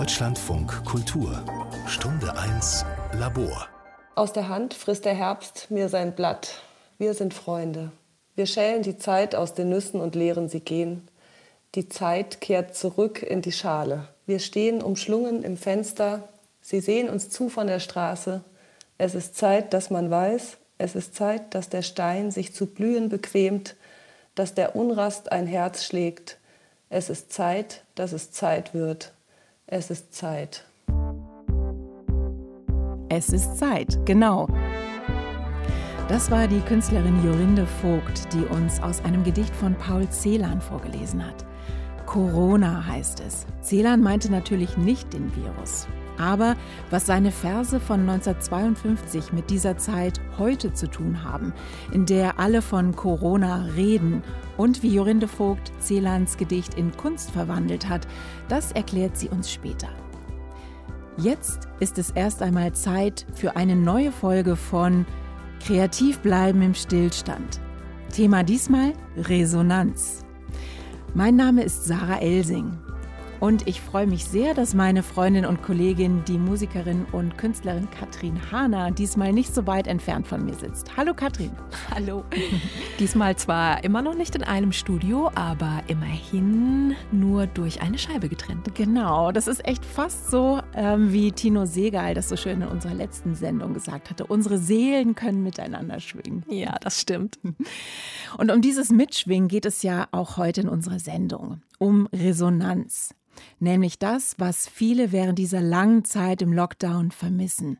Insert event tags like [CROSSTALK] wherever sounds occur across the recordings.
Deutschlandfunk Kultur Stunde 1 Labor Aus der Hand frisst der Herbst mir sein Blatt. Wir sind Freunde. Wir schälen die Zeit aus den Nüssen und leeren sie gehen. Die Zeit kehrt zurück in die Schale. Wir stehen umschlungen im Fenster. Sie sehen uns zu von der Straße. Es ist Zeit, dass man weiß, es ist Zeit, dass der Stein sich zu blühen bequemt, dass der Unrast ein Herz schlägt. Es ist Zeit, dass es Zeit wird. Es ist Zeit. Es ist Zeit, genau. Das war die Künstlerin Jorinde Vogt, die uns aus einem Gedicht von Paul Celan vorgelesen hat. Corona heißt es. Celan meinte natürlich nicht den Virus. Aber was seine Verse von 1952 mit dieser Zeit heute zu tun haben, in der alle von Corona reden und wie Jorinde Vogt Celans Gedicht in Kunst verwandelt hat, das erklärt sie uns später. Jetzt ist es erst einmal Zeit für eine neue Folge von Kreativ bleiben im Stillstand. Thema diesmal Resonanz. Mein Name ist Sarah Elsing. Und ich freue mich sehr, dass meine Freundin und Kollegin, die Musikerin und Künstlerin Katrin Hahner, diesmal nicht so weit entfernt von mir sitzt. Hallo Katrin. [LAUGHS] Hallo. [LAUGHS] Diesmal zwar immer noch nicht in einem Studio, aber immerhin nur durch eine Scheibe getrennt. Genau, das ist echt fast so, ähm, wie Tino Segal das so schön in unserer letzten Sendung gesagt hatte. Unsere Seelen können miteinander schwingen. Ja, das stimmt. [LAUGHS] Und um dieses Mitschwingen geht es ja auch heute in unserer Sendung. Um Resonanz nämlich das, was viele während dieser langen Zeit im Lockdown vermissen.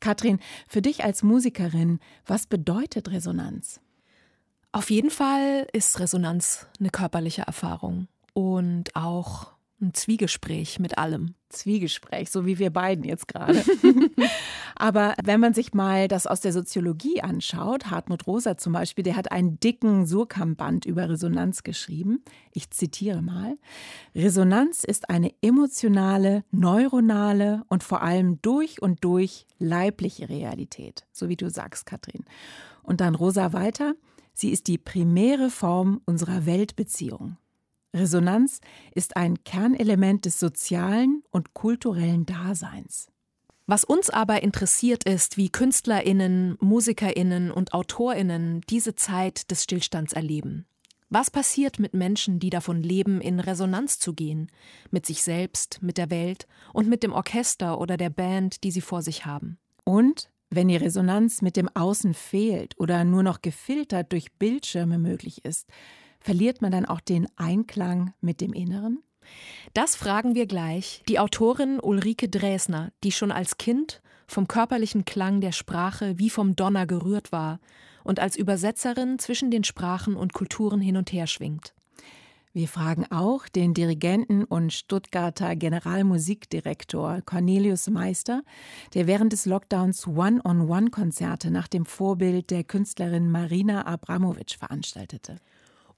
Katrin, für dich als Musikerin, was bedeutet Resonanz? Auf jeden Fall ist Resonanz eine körperliche Erfahrung und auch ein Zwiegespräch mit allem. Zwiegespräch, so wie wir beiden jetzt gerade. [LAUGHS] Aber wenn man sich mal das aus der Soziologie anschaut, Hartmut Rosa zum Beispiel, der hat einen dicken Surkam-Band über Resonanz geschrieben. Ich zitiere mal. Resonanz ist eine emotionale, neuronale und vor allem durch und durch leibliche Realität. So wie du sagst, Katrin. Und dann Rosa weiter. Sie ist die primäre Form unserer Weltbeziehung. Resonanz ist ein Kernelement des sozialen und kulturellen Daseins. Was uns aber interessiert ist, wie Künstlerinnen, Musikerinnen und Autorinnen diese Zeit des Stillstands erleben. Was passiert mit Menschen, die davon leben, in Resonanz zu gehen, mit sich selbst, mit der Welt und mit dem Orchester oder der Band, die sie vor sich haben? Und wenn die Resonanz mit dem Außen fehlt oder nur noch gefiltert durch Bildschirme möglich ist, Verliert man dann auch den Einklang mit dem Inneren? Das fragen wir gleich die Autorin Ulrike Dresner, die schon als Kind vom körperlichen Klang der Sprache wie vom Donner gerührt war und als Übersetzerin zwischen den Sprachen und Kulturen hin und her schwingt. Wir fragen auch den Dirigenten und Stuttgarter Generalmusikdirektor Cornelius Meister, der während des Lockdowns One-on-One-Konzerte nach dem Vorbild der Künstlerin Marina Abramowitsch veranstaltete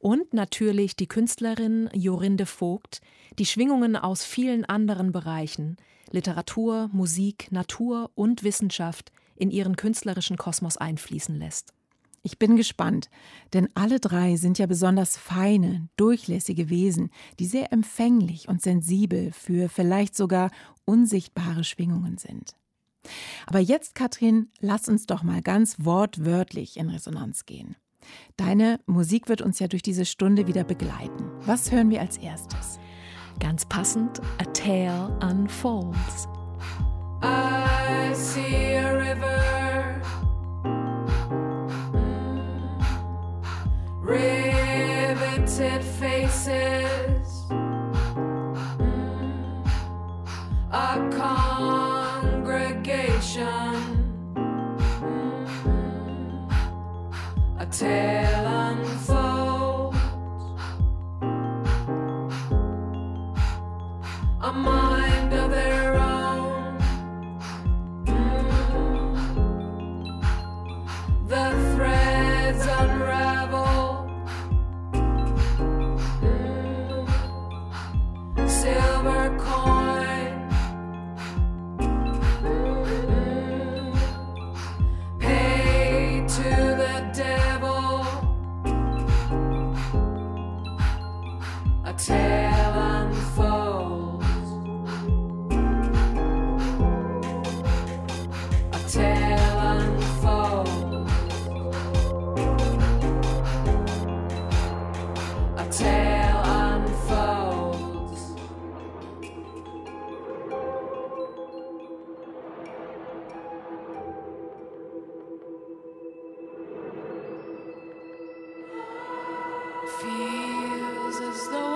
und natürlich die Künstlerin Jorinde Vogt, die Schwingungen aus vielen anderen Bereichen Literatur, Musik, Natur und Wissenschaft in ihren künstlerischen Kosmos einfließen lässt. Ich bin gespannt, denn alle drei sind ja besonders feine, durchlässige Wesen, die sehr empfänglich und sensibel für vielleicht sogar unsichtbare Schwingungen sind. Aber jetzt, Katrin, lass uns doch mal ganz wortwörtlich in Resonanz gehen. Deine Musik wird uns ja durch diese Stunde wieder begleiten. Was hören wir als erstes? Ganz passend, A Tale Unfolds. I see a river. Riveted faces. A congregation. Tale feels as though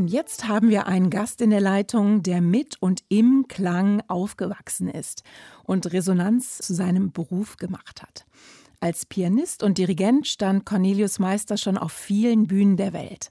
Und jetzt haben wir einen Gast in der Leitung, der mit und im Klang aufgewachsen ist und Resonanz zu seinem Beruf gemacht hat. Als Pianist und Dirigent stand Cornelius Meister schon auf vielen Bühnen der Welt.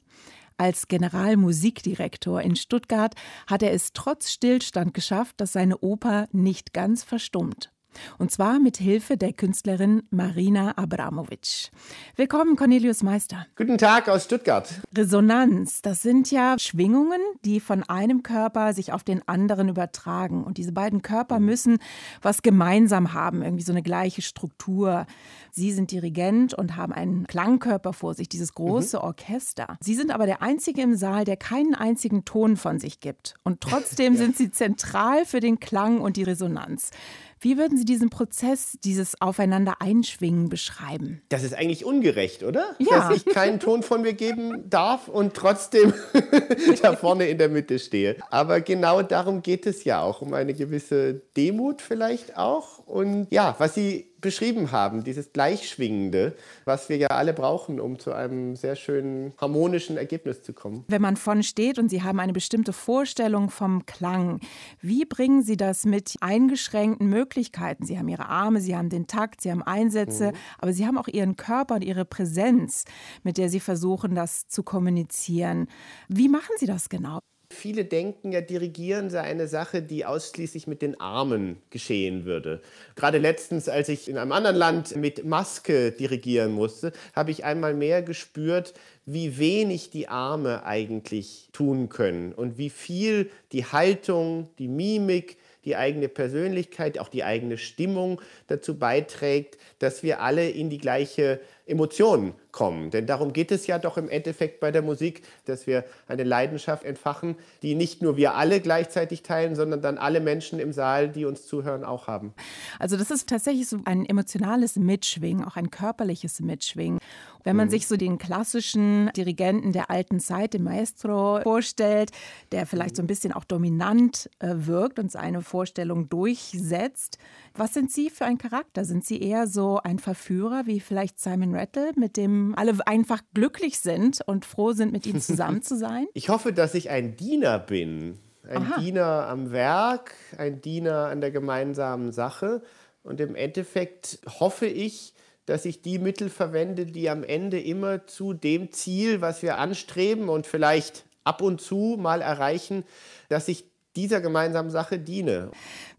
Als Generalmusikdirektor in Stuttgart hat er es trotz Stillstand geschafft, dass seine Oper nicht ganz verstummt. Und zwar mit Hilfe der Künstlerin Marina Abramovic. Willkommen, Cornelius Meister. Guten Tag aus Stuttgart. Resonanz, das sind ja Schwingungen, die von einem Körper sich auf den anderen übertragen. Und diese beiden Körper müssen was gemeinsam haben, irgendwie so eine gleiche Struktur. Sie sind Dirigent und haben einen Klangkörper vor sich, dieses große mhm. Orchester. Sie sind aber der Einzige im Saal, der keinen einzigen Ton von sich gibt. Und trotzdem [LAUGHS] ja. sind Sie zentral für den Klang und die Resonanz. Wie würden Sie diesen Prozess, dieses Aufeinander einschwingen beschreiben? Das ist eigentlich ungerecht, oder? Ja. Dass ich keinen Ton von mir geben darf und trotzdem [LAUGHS] da vorne in der Mitte stehe. Aber genau darum geht es ja auch, um eine gewisse Demut vielleicht auch. Und ja, was Sie beschrieben haben, dieses Gleichschwingende, was wir ja alle brauchen, um zu einem sehr schönen harmonischen Ergebnis zu kommen. Wenn man von steht und Sie haben eine bestimmte Vorstellung vom Klang, wie bringen Sie das mit eingeschränkten Möglichkeiten? Sie haben Ihre Arme, Sie haben den Takt, Sie haben Einsätze, mhm. aber Sie haben auch Ihren Körper und Ihre Präsenz, mit der Sie versuchen, das zu kommunizieren. Wie machen Sie das genau? Viele denken ja, dirigieren sei eine Sache, die ausschließlich mit den Armen geschehen würde. Gerade letztens, als ich in einem anderen Land mit Maske dirigieren musste, habe ich einmal mehr gespürt, wie wenig die Arme eigentlich tun können und wie viel die Haltung, die Mimik, die eigene Persönlichkeit, auch die eigene Stimmung dazu beiträgt, dass wir alle in die gleiche Emotion kommen. Denn darum geht es ja doch im Endeffekt bei der Musik, dass wir eine Leidenschaft entfachen, die nicht nur wir alle gleichzeitig teilen, sondern dann alle Menschen im Saal, die uns zuhören, auch haben. Also das ist tatsächlich so ein emotionales Mitschwingen, auch ein körperliches Mitschwingen. Wenn man mhm. sich so den klassischen Dirigenten der alten Zeit, den Maestro, vorstellt, der vielleicht so ein bisschen auch dominant äh, wirkt und seine Vorstellung durchsetzt, was sind Sie für ein Charakter? Sind Sie eher so ein Verführer wie vielleicht Simon Rattle, mit dem alle einfach glücklich sind und froh sind, mit ihm zusammen zu sein? [LAUGHS] Ich hoffe, dass ich ein Diener bin. Ein Aha. Diener am Werk, ein Diener an der gemeinsamen Sache. Und im Endeffekt hoffe ich, dass ich die Mittel verwende, die am Ende immer zu dem Ziel, was wir anstreben und vielleicht ab und zu mal erreichen, dass ich dieser gemeinsamen Sache diene.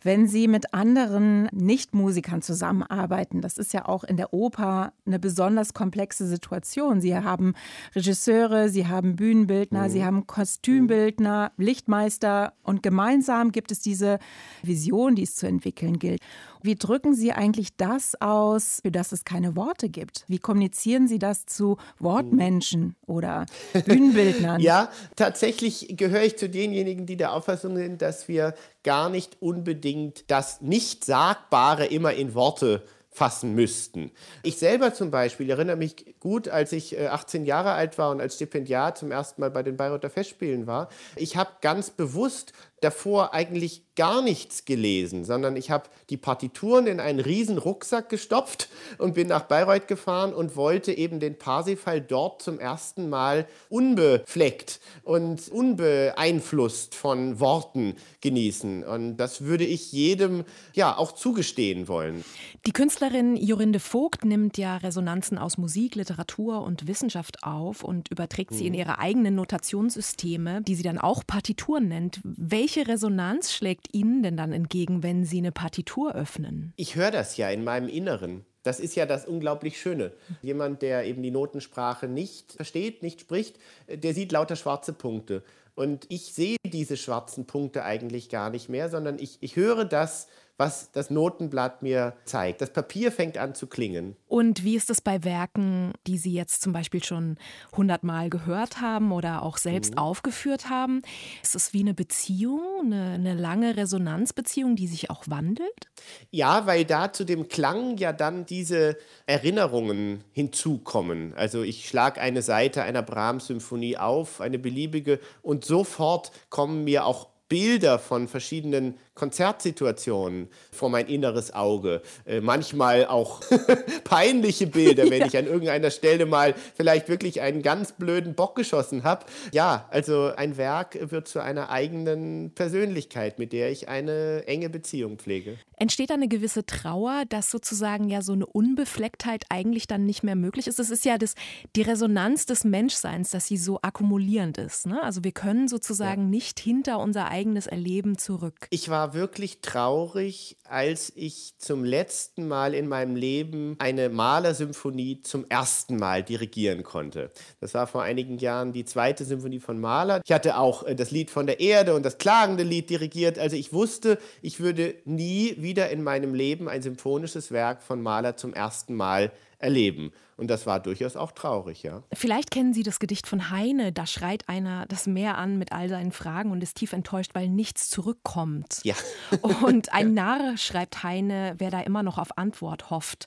Wenn Sie mit anderen Nichtmusikern zusammenarbeiten, das ist ja auch in der Oper eine besonders komplexe Situation. Sie haben Regisseure, Sie haben Bühnenbildner, mhm. Sie haben Kostümbildner, Lichtmeister und gemeinsam gibt es diese Vision, die es zu entwickeln gilt. Wie drücken Sie eigentlich das aus, für das es keine Worte gibt? Wie kommunizieren Sie das zu Wortmenschen oder [LAUGHS] Bühnenbildnern? ja, tatsächlich gehöre ich zu denjenigen, die der Auffassung sind, dass wir gar nicht unbedingt das Nicht-Sagbare immer in Worte fassen müssten. Ich selber zum Beispiel erinnere mich gut, als ich 18 äh, Jahre alt war und als Stipendiat zum ersten Mal bei den Bayreuther Festspielen war. Ich habe ganz bewusst davor eigentlich gar nichts gelesen, sondern ich habe die Partituren in einen riesen Rucksack gestopft und bin nach Bayreuth gefahren und wollte eben den Parsifal dort zum ersten Mal unbefleckt und unbeeinflusst von Worten genießen. Und das würde ich jedem ja auch zugestehen wollen. Die Künstlerin Jorinde Vogt nimmt ja Resonanzen aus Musik, Literatur und Wissenschaft auf und überträgt sie in mhm. ihre eigenen Notationssysteme, die sie dann auch Partituren nennt. Welche welche Resonanz schlägt Ihnen denn dann entgegen, wenn Sie eine Partitur öffnen? Ich höre das ja in meinem Inneren. Das ist ja das unglaublich Schöne. Jemand, der eben die Notensprache nicht versteht, nicht spricht, der sieht lauter schwarze Punkte. Und ich sehe diese schwarzen Punkte eigentlich gar nicht mehr, sondern ich, ich höre das, was das Notenblatt mir zeigt. Das Papier fängt an zu klingen. Und wie ist es bei Werken, die Sie jetzt zum Beispiel schon hundertmal gehört haben oder auch selbst mhm. aufgeführt haben? Ist es wie eine Beziehung, eine, eine lange Resonanzbeziehung, die sich auch wandelt? Ja, weil da zu dem Klang ja dann diese Erinnerungen hinzukommen. Also ich schlage eine Seite einer Brahms-Symphonie auf, eine beliebige, und sofort kommen mir auch Bilder von verschiedenen Konzertsituationen vor mein inneres Auge. Äh, manchmal auch [LAUGHS] peinliche Bilder, wenn ja. ich an irgendeiner Stelle mal vielleicht wirklich einen ganz blöden Bock geschossen habe. Ja, also ein Werk wird zu einer eigenen Persönlichkeit, mit der ich eine enge Beziehung pflege. Entsteht da eine gewisse Trauer, dass sozusagen ja so eine Unbeflecktheit eigentlich dann nicht mehr möglich ist? Es ist ja das, die Resonanz des Menschseins, dass sie so akkumulierend ist. Ne? Also wir können sozusagen ja. nicht hinter unser eigenes Erleben zurück. Ich war wirklich traurig, als ich zum letzten Mal in meinem Leben eine Malersymphonie zum ersten Mal dirigieren konnte. Das war vor einigen Jahren die zweite Symphonie von Mahler. Ich hatte auch äh, das Lied von der Erde und das klagende Lied dirigiert. Also ich wusste, ich würde nie wieder in meinem Leben ein symphonisches Werk von Mahler zum ersten Mal erleben. Und das war durchaus auch traurig, ja. Vielleicht kennen Sie das Gedicht von Heine. Da schreit einer das Meer an mit all seinen Fragen und ist tief enttäuscht, weil nichts zurückkommt. Ja. [LAUGHS] Und ein Narr, schreibt Heine, wer da immer noch auf Antwort hofft.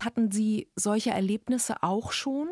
Hatten Sie solche Erlebnisse auch schon?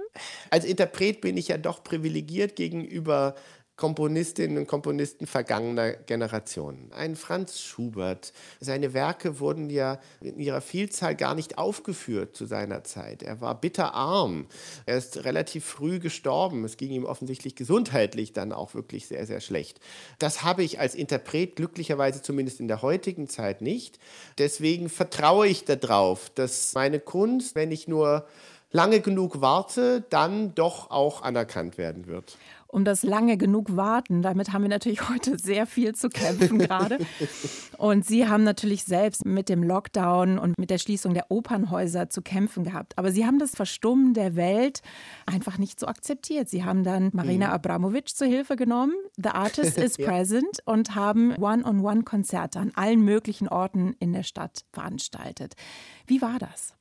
Als Interpret bin ich ja doch privilegiert gegenüber Komponistinnen und Komponisten vergangener Generationen. Ein Franz Schubert, seine Werke wurden ja in ihrer Vielzahl gar nicht aufgeführt zu seiner Zeit. Er war bitterarm. Er ist relativ früh gestorben. Es ging ihm offensichtlich gesundheitlich dann auch wirklich sehr, sehr schlecht. Das habe ich als Interpret glücklicherweise zumindest in der heutigen Zeit nicht. Deswegen vertraue ich darauf, dass meine Kunst, wenn ich nur lange genug warte, dann doch auch anerkannt werden wird um das lange genug warten. Damit haben wir natürlich [LAUGHS] heute sehr viel zu kämpfen gerade. Und Sie haben natürlich selbst mit dem Lockdown und mit der Schließung der Opernhäuser zu kämpfen gehabt. Aber Sie haben das Verstummen der Welt einfach nicht so akzeptiert. Sie haben dann Marina mhm. Abramovic zur Hilfe genommen. The Artist [LAUGHS] is ja. present und haben One-on-One-Konzerte an allen möglichen Orten in der Stadt veranstaltet. Wie war das?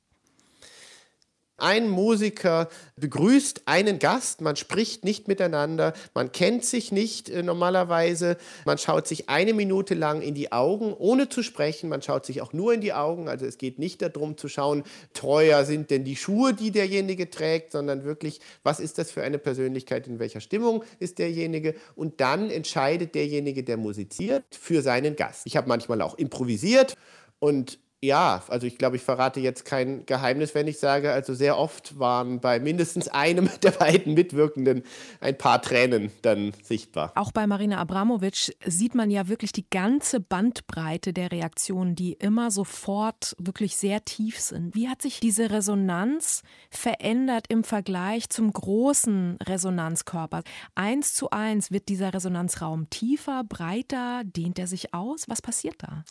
Ein Musiker begrüßt einen Gast, man spricht nicht miteinander, man kennt sich nicht äh, normalerweise, man schaut sich eine Minute lang in die Augen, ohne zu sprechen, man schaut sich auch nur in die Augen, also es geht nicht darum zu schauen, treuer sind denn die Schuhe, die derjenige trägt, sondern wirklich, was ist das für eine Persönlichkeit, in welcher Stimmung ist derjenige? Und dann entscheidet derjenige, der musiziert, für seinen Gast. Ich habe manchmal auch improvisiert und ja, also ich glaube, ich verrate jetzt kein Geheimnis, wenn ich sage, also sehr oft waren bei mindestens einem [LAUGHS] der beiden Mitwirkenden ein paar Tränen dann sichtbar. Auch bei Marina Abramovic sieht man ja wirklich die ganze Bandbreite der Reaktionen, die immer sofort wirklich sehr tief sind. Wie hat sich diese Resonanz verändert im Vergleich zum großen Resonanzkörper? Eins zu eins wird dieser Resonanzraum tiefer, breiter, dehnt er sich aus? Was passiert da?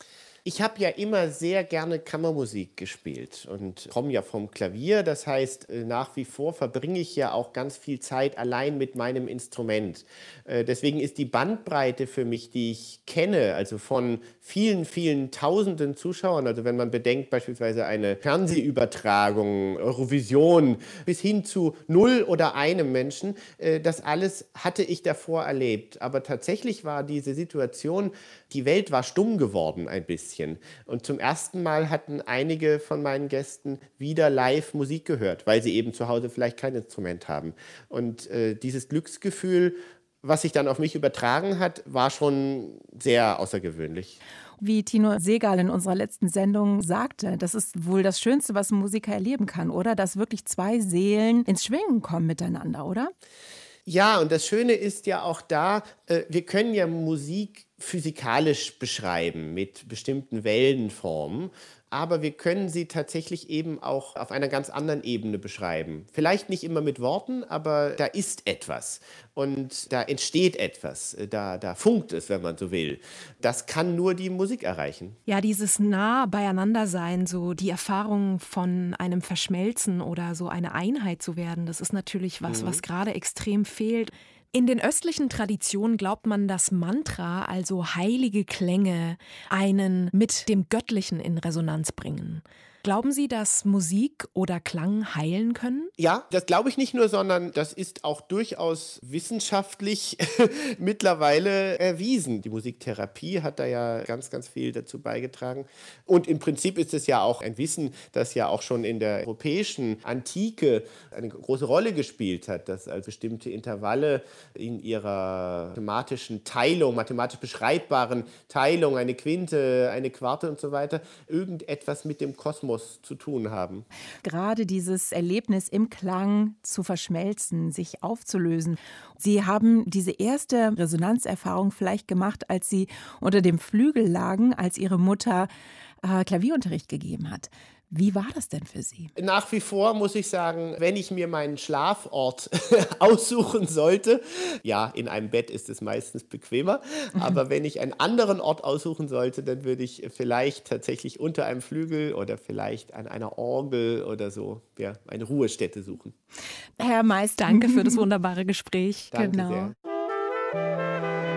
Ich habe ja immer sehr gerne Kammermusik gespielt und komme ja vom Klavier. Das heißt, äh, nach wie vor verbringe ich ja auch ganz viel Zeit allein mit meinem Instrument. Äh, deswegen ist die Bandbreite für mich, die ich kenne, also von vielen, vielen tausenden Zuschauern, also wenn man bedenkt beispielsweise eine Fernsehübertragung, Eurovision, bis hin zu null oder einem Menschen, äh, das alles hatte ich davor erlebt. Aber tatsächlich war diese Situation, die Welt war stumm geworden ein bisschen. Und zum ersten Mal hatten einige von meinen Gästen wieder live Musik gehört, weil sie eben zu Hause vielleicht kein Instrument haben. Und äh, dieses Glücksgefühl was sich dann auf mich übertragen hat, war schon sehr außergewöhnlich. Wie Tino Segal in unserer letzten Sendung sagte, das ist wohl das Schönste, was ein Musiker erleben kann, oder? Dass wirklich zwei Seelen ins Schwingen kommen miteinander, oder? Ja, und das Schöne ist ja auch da, äh, wir können ja Musik physikalisch beschreiben mit bestimmten Wellenformen aber wir können sie tatsächlich eben auch auf einer ganz anderen Ebene beschreiben. Vielleicht nicht immer mit Worten, aber da ist etwas und da entsteht etwas, da, da funkt es, wenn man so will. Das kann nur die Musik erreichen. Ja, dieses nah beieinander sein, so die Erfahrung von einem Verschmelzen oder so eine Einheit zu werden, das ist natürlich was, mhm. was gerade extrem fehlt. In den östlichen Traditionen glaubt man, dass Mantra, also heilige Klänge, einen mit dem Göttlichen in Resonanz bringen. Glauben Sie, dass Musik oder Klang heilen können? Ja, das glaube ich nicht nur, sondern das ist auch durchaus wissenschaftlich [LAUGHS] mittlerweile erwiesen. Die Musiktherapie hat da ja ganz, ganz viel dazu beigetragen. Und im Prinzip ist es ja auch ein Wissen, das ja auch schon in der europäischen Antike eine große Rolle gespielt hat, dass also bestimmte Intervalle in ihrer mathematischen Teilung, mathematisch beschreibbaren Teilung, eine Quinte, eine Quarte und so weiter, irgendetwas mit dem Kosmos zu tun haben. Gerade dieses Erlebnis im Klang zu verschmelzen, sich aufzulösen. Sie haben diese erste Resonanzerfahrung vielleicht gemacht, als Sie unter dem Flügel lagen, als Ihre Mutter äh, Klavierunterricht gegeben hat. Wie war das denn für Sie? Nach wie vor muss ich sagen, wenn ich mir meinen Schlafort [LAUGHS] aussuchen sollte, ja, in einem Bett ist es meistens bequemer, [LAUGHS] aber wenn ich einen anderen Ort aussuchen sollte, dann würde ich vielleicht tatsächlich unter einem Flügel oder vielleicht an einer Orgel oder so ja, eine Ruhestätte suchen. Herr Meister, Danke für das wunderbare Gespräch. Danke Genau. sehr.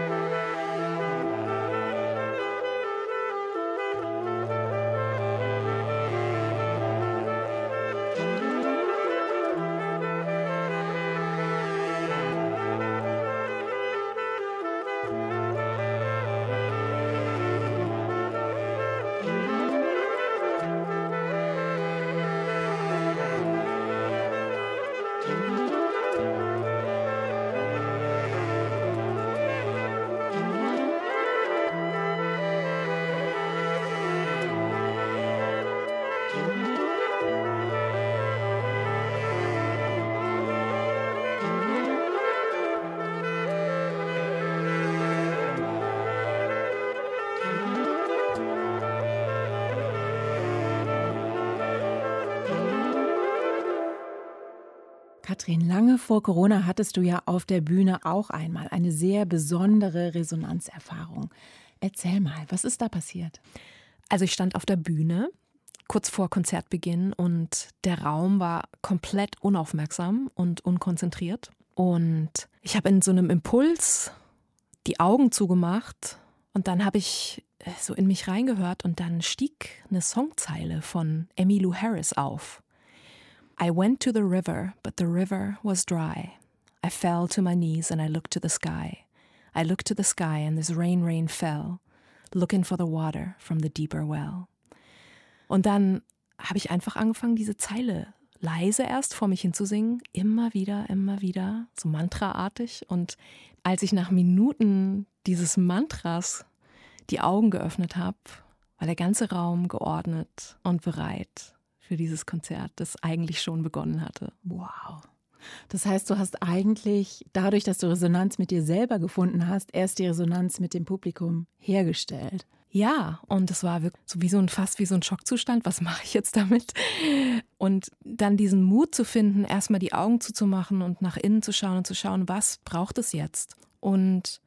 Katrin, lange vor Corona hattest du ja auf der Bühne auch einmal eine sehr besondere Resonanzerfahrung. Erzähl mal, was ist da passiert? Also ich stand auf der Bühne kurz vor Konzertbeginn und der Raum war komplett unaufmerksam und unkonzentriert. Und ich habe in so einem Impuls die Augen zugemacht und dann habe ich äh, so in mich reingehört und dann stieg eine Songzeile von Emmylou Harris auf. I went to the river, but the river was dry. I fell to my knees and I looked to the sky. I looked to the sky and this rain, rain fell, looking for the water from the deeper well. Und dann habe ich einfach angefangen, diese Zeile leise erst vor mich hinzusingen, immer wieder, immer wieder, so mantraartig. Und als ich nach Minuten dieses Mantras die Augen geöffnet habe, war der ganze Raum geordnet und bereit für dieses Konzert, das eigentlich schon begonnen hatte. Wow. Das heißt, du hast eigentlich dadurch, dass du Resonanz mit dir selber gefunden hast, erst die Resonanz mit dem Publikum hergestellt. Ja, und es war wirklich so wie so ein fast wie so ein Schockzustand. Was mache ich jetzt damit? Und dann diesen Mut zu finden, erstmal die Augen zuzumachen und nach innen zu schauen und zu schauen, was braucht es jetzt? Und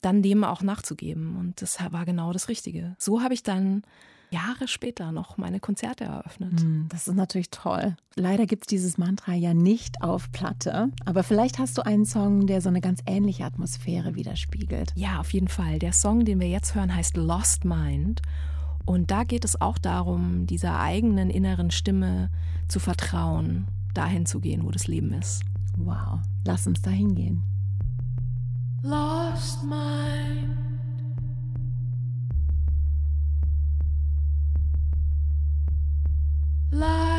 dann dem auch nachzugeben. Und das war genau das Richtige. So habe ich dann Jahre später noch meine Konzerte eröffnet. Hm, Das ist natürlich toll. Leider gibt es dieses Mantra ja nicht auf Platte, aber vielleicht hast du einen Song, der so eine ganz ähnliche Atmosphäre widerspiegelt. Ja, auf jeden Fall. Der Song, den wir jetzt hören, heißt Lost Mind. Und da geht es auch darum, dieser eigenen inneren Stimme zu vertrauen, dahin zu gehen, wo das Leben ist. Wow, lass uns da hingehen. Lost mind. Love.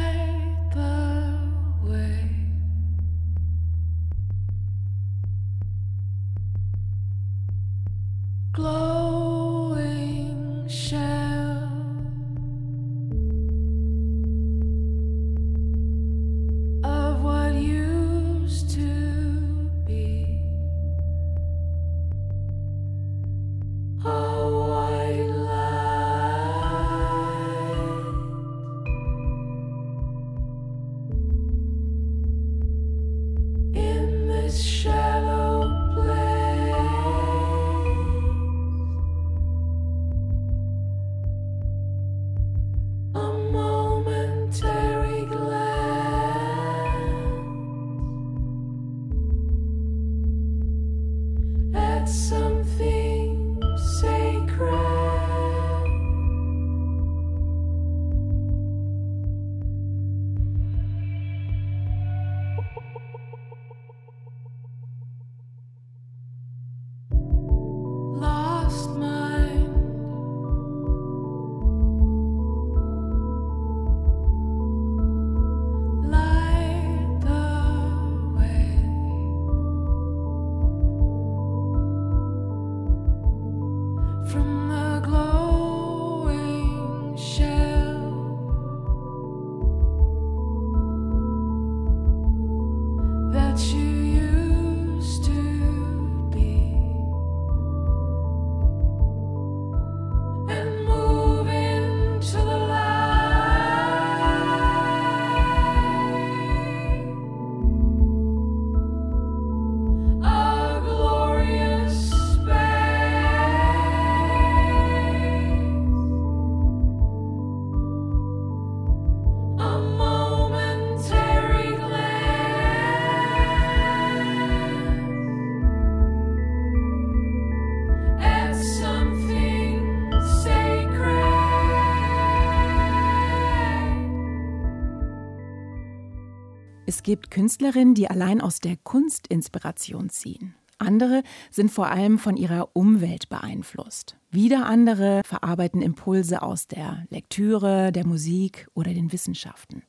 Es gibt Künstlerinnen, die allein aus der Kunst Inspiration ziehen. Andere sind vor allem von ihrer Umwelt beeinflusst. Wieder andere verarbeiten Impulse aus der Lektüre, der Musik oder den Wissenschaften.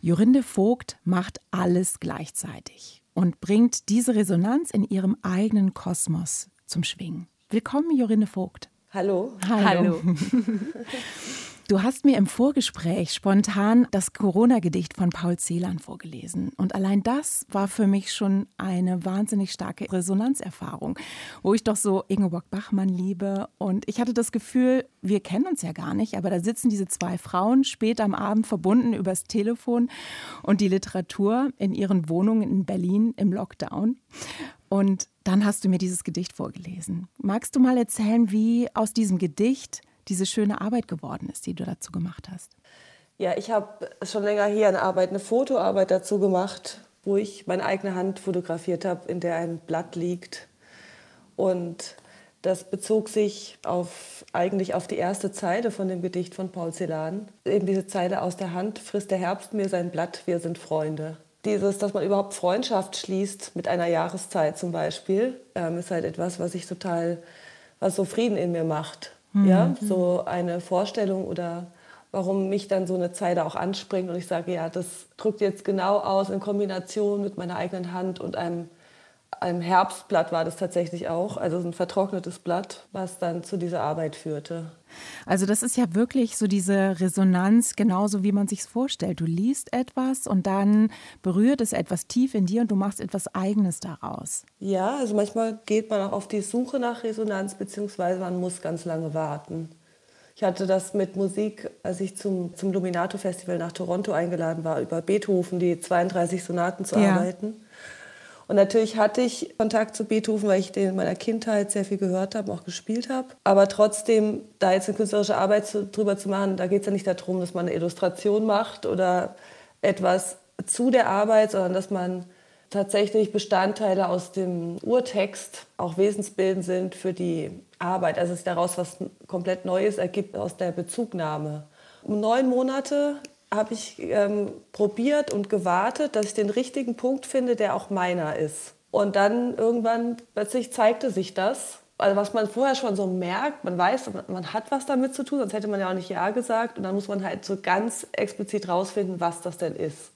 Jorinde Vogt macht alles gleichzeitig und bringt diese Resonanz in ihrem eigenen Kosmos zum Schwingen. Willkommen, Jorinde Vogt. Hallo. Hallo. [LAUGHS] Du hast mir im Vorgespräch spontan das Corona-Gedicht von Paul Celan vorgelesen. Und allein das war für mich schon eine wahnsinnig starke Resonanzerfahrung, wo ich doch so Ingeborg Bachmann liebe. Und ich hatte das Gefühl, wir kennen uns ja gar nicht, aber da sitzen diese zwei Frauen spät am Abend verbunden übers Telefon und die Literatur in ihren Wohnungen in Berlin im Lockdown. Und dann hast du mir dieses Gedicht vorgelesen. Magst du mal erzählen, wie aus diesem Gedicht diese schöne Arbeit geworden ist, die du dazu gemacht hast? Ja, ich habe schon länger hier eine Arbeit, eine Fotoarbeit dazu gemacht, wo ich meine eigene Hand fotografiert habe, in der ein Blatt liegt. Und das bezog sich auf, eigentlich auf die erste Zeile von dem Gedicht von Paul Celan. Eben diese Zeile aus der Hand frisst der Herbst mir sein Blatt, wir sind Freunde. Dieses, dass man überhaupt Freundschaft schließt mit einer Jahreszeit zum Beispiel, ähm, ist halt etwas, was ich total, was so Frieden in mir macht. Ja, so eine Vorstellung oder warum mich dann so eine Zeile auch anspringt und ich sage, ja, das drückt jetzt genau aus in Kombination mit meiner eigenen Hand und einem, einem Herbstblatt war das tatsächlich auch, also ein vertrocknetes Blatt, was dann zu dieser Arbeit führte. Also das ist ja wirklich so diese Resonanz, genauso wie man sich vorstellt. Du liest etwas und dann berührt es etwas tief in dir und du machst etwas Eigenes daraus. Ja, also manchmal geht man auch auf die Suche nach Resonanz, beziehungsweise man muss ganz lange warten. Ich hatte das mit Musik, als ich zum, zum Luminato Festival nach Toronto eingeladen war, über Beethoven, die 32 Sonaten zu Ja. arbeiten. Und natürlich hatte ich Kontakt zu Beethoven, weil ich den in meiner Kindheit sehr viel gehört habe, auch gespielt habe. Aber trotzdem, da jetzt eine künstlerische Arbeit zu, drüber zu machen, da geht es ja nicht darum, dass man eine Illustration macht oder etwas zu der Arbeit, sondern dass man tatsächlich Bestandteile aus dem Urtext auch wesensbildend sind für die Arbeit. Also es daraus was komplett Neues ergibt aus der Bezugnahme. Um neun Monate habe ich ähm, probiert und gewartet, dass ich den richtigen Punkt finde, der auch meiner ist. Und dann irgendwann plötzlich zeigte sich das. Also was man vorher schon so merkt, man weiß, man- hat was damit zu tun, sonst hätte man ja auch nicht Ja gesagt. Und dann muss man halt so ganz explizit rausfinden, was das denn ist.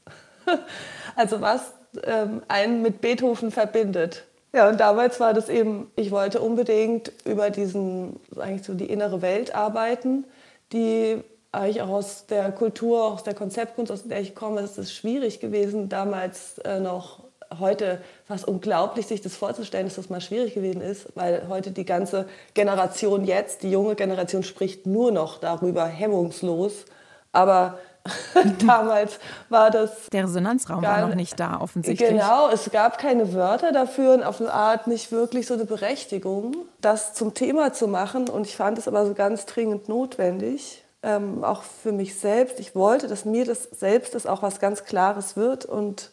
[LAUGHS] also was ähm, einen mit Beethoven verbindet. Ja, und damals war das eben, ich wollte unbedingt über diesen, eigentlich so die innere Welt arbeiten, die eigentlich auch aus der Kultur, aus der Konzeptkunst, aus der ich komme, es ist schwierig gewesen, damals äh, noch, heute fast unglaublich, sich das vorzustellen, dass das mal schwierig gewesen ist, weil heute die ganze Generation jetzt, die junge Generation spricht nur noch darüber, hemmungslos. Aber [LAUGHS] damals war das Der Resonanzraum Gar war noch nicht. nicht da, offensichtlich. Genau, es gab keine Wörter dafür und auf eine Art nicht wirklich so eine Berechtigung, das zum Thema zu machen. Und ich fand es aber so ganz dringend notwendig, ähm, auch für mich selbst. Ich wollte, dass mir das selbst das auch was ganz Klares wird und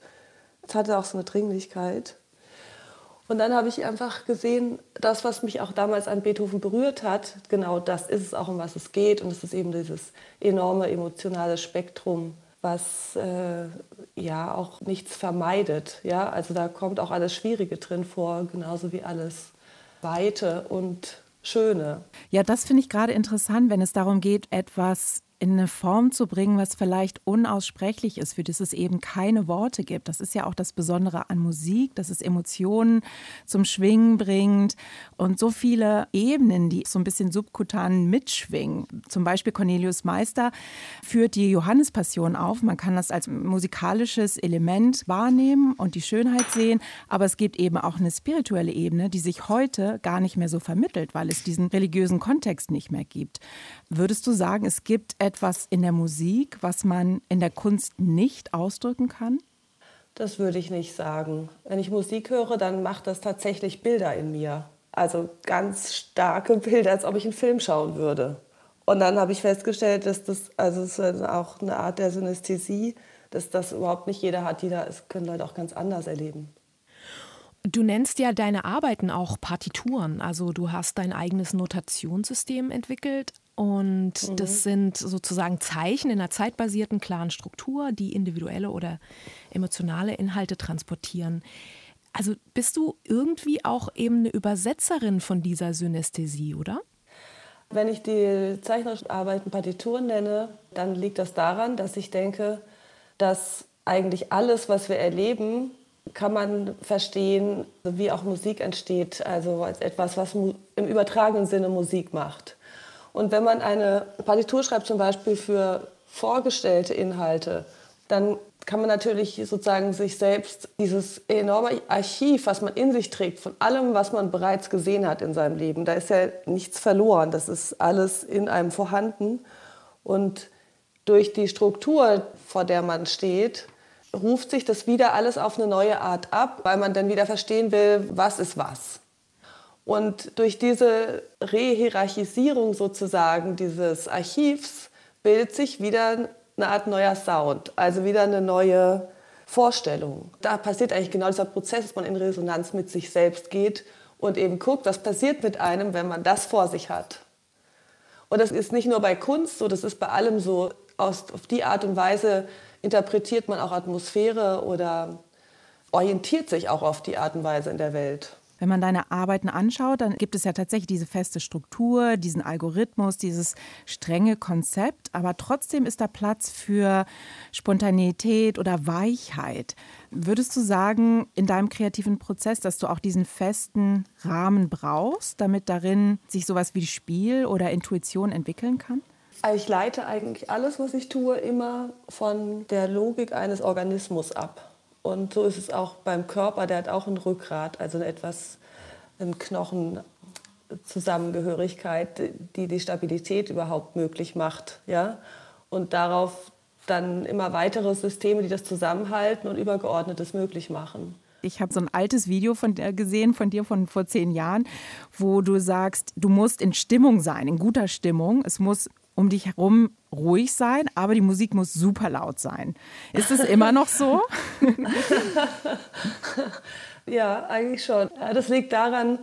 es hatte auch so eine Dringlichkeit. Und dann habe ich einfach gesehen, das, was mich auch damals an Beethoven berührt hat, genau das ist es auch, um was es geht. Und es ist eben dieses enorme emotionale Spektrum, was äh, ja auch nichts vermeidet. Ja? Also da kommt auch alles Schwierige drin vor, genauso wie alles Weite und Schöne. Ja, das finde ich gerade interessant, wenn es darum geht, etwas in eine Form zu bringen, was vielleicht unaussprechlich ist, für das es eben keine Worte gibt. Das ist ja auch das Besondere an Musik, dass es Emotionen zum Schwingen bringt und so viele Ebenen, die so ein bisschen subkutan mitschwingen. Zum Beispiel Cornelius Meister führt die Johannespassion auf. Man kann das als musikalisches Element wahrnehmen und die Schönheit sehen, aber es gibt eben auch eine spirituelle Ebene, die sich heute gar nicht mehr so vermittelt, weil es diesen religiösen Kontext nicht mehr gibt. Würdest du sagen, es gibt etwas in der Musik, was man in der Kunst nicht ausdrücken kann? Das würde ich nicht sagen. Wenn ich Musik höre, dann macht das tatsächlich Bilder in mir. Also ganz starke Bilder, als ob ich einen Film schauen würde. Und dann habe ich festgestellt, dass das, also es ist auch eine Art der Synästhesie, dass das überhaupt nicht jeder hat. Jeder, es können Leute auch ganz anders erleben. Du nennst ja deine Arbeiten auch Partituren. Also du hast dein eigenes Notationssystem entwickelt. Und das sind sozusagen Zeichen in einer zeitbasierten, klaren Struktur, die individuelle oder emotionale Inhalte transportieren. Also bist du irgendwie auch eben eine Übersetzerin von dieser Synästhesie, oder? Wenn ich die zeichnerischen Arbeiten Partituren nenne, dann liegt das daran, dass ich denke, dass eigentlich alles, was wir erleben, kann man verstehen, wie auch Musik entsteht, also als etwas, was im übertragenen Sinne Musik macht. Und wenn man eine Partitur schreibt, zum Beispiel für vorgestellte Inhalte, dann kann man natürlich sozusagen sich selbst dieses enorme Archiv, was man in sich trägt, von allem, was man bereits gesehen hat in seinem Leben, da ist ja nichts verloren, das ist alles in einem vorhanden. Und durch die Struktur, vor der man steht, ruft sich das wieder alles auf eine neue Art ab, weil man dann wieder verstehen will, was ist was. Und durch diese Rehierarchisierung sozusagen dieses Archivs bildet sich wieder eine Art neuer Sound, also wieder eine neue Vorstellung. Da passiert eigentlich genau dieser Prozess, dass man in Resonanz mit sich selbst geht und eben guckt, was passiert mit einem, wenn man das vor sich hat. Und das ist nicht nur bei Kunst so, das ist bei allem so. Aus, auf die Art und Weise interpretiert man auch Atmosphäre oder orientiert sich auch auf die Art und Weise in der Welt. Wenn man deine Arbeiten anschaut, dann gibt es ja tatsächlich diese feste Struktur, diesen Algorithmus, dieses strenge Konzept, aber trotzdem ist da Platz für Spontaneität oder Weichheit. Würdest du sagen, in deinem kreativen Prozess, dass du auch diesen festen Rahmen brauchst, damit darin sich sowas wie Spiel oder Intuition entwickeln kann? Also ich leite eigentlich alles, was ich tue, immer von der Logik eines Organismus ab. Und so ist es auch beim Körper, der hat auch ein Rückgrat, also etwas, eine Knochenzusammengehörigkeit, die die Stabilität überhaupt möglich macht. Ja? Und darauf dann immer weitere Systeme, die das zusammenhalten und Übergeordnetes möglich machen. Ich habe so ein altes Video von dir gesehen, von dir von vor zehn Jahren, wo du sagst, du musst in Stimmung sein, in guter Stimmung. Es muss um dich herum ruhig sein, aber die Musik muss super laut sein. Ist es immer noch so? [LAUGHS] Ja, eigentlich schon. Das liegt daran,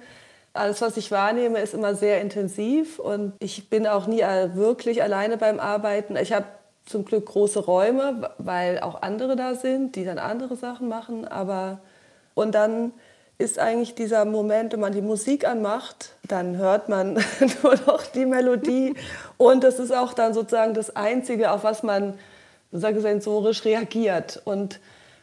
alles, was ich wahrnehme, ist immer sehr intensiv und ich bin auch nie wirklich alleine beim Arbeiten. Ich habe zum Glück große Räume, weil auch andere da sind, die dann andere Sachen machen. Aber und dann ist eigentlich dieser Moment, wenn man die Musik anmacht, dann hört man [LAUGHS] nur noch die Melodie und das ist auch dann sozusagen das Einzige, auf was man sozusagen sensorisch reagiert. Und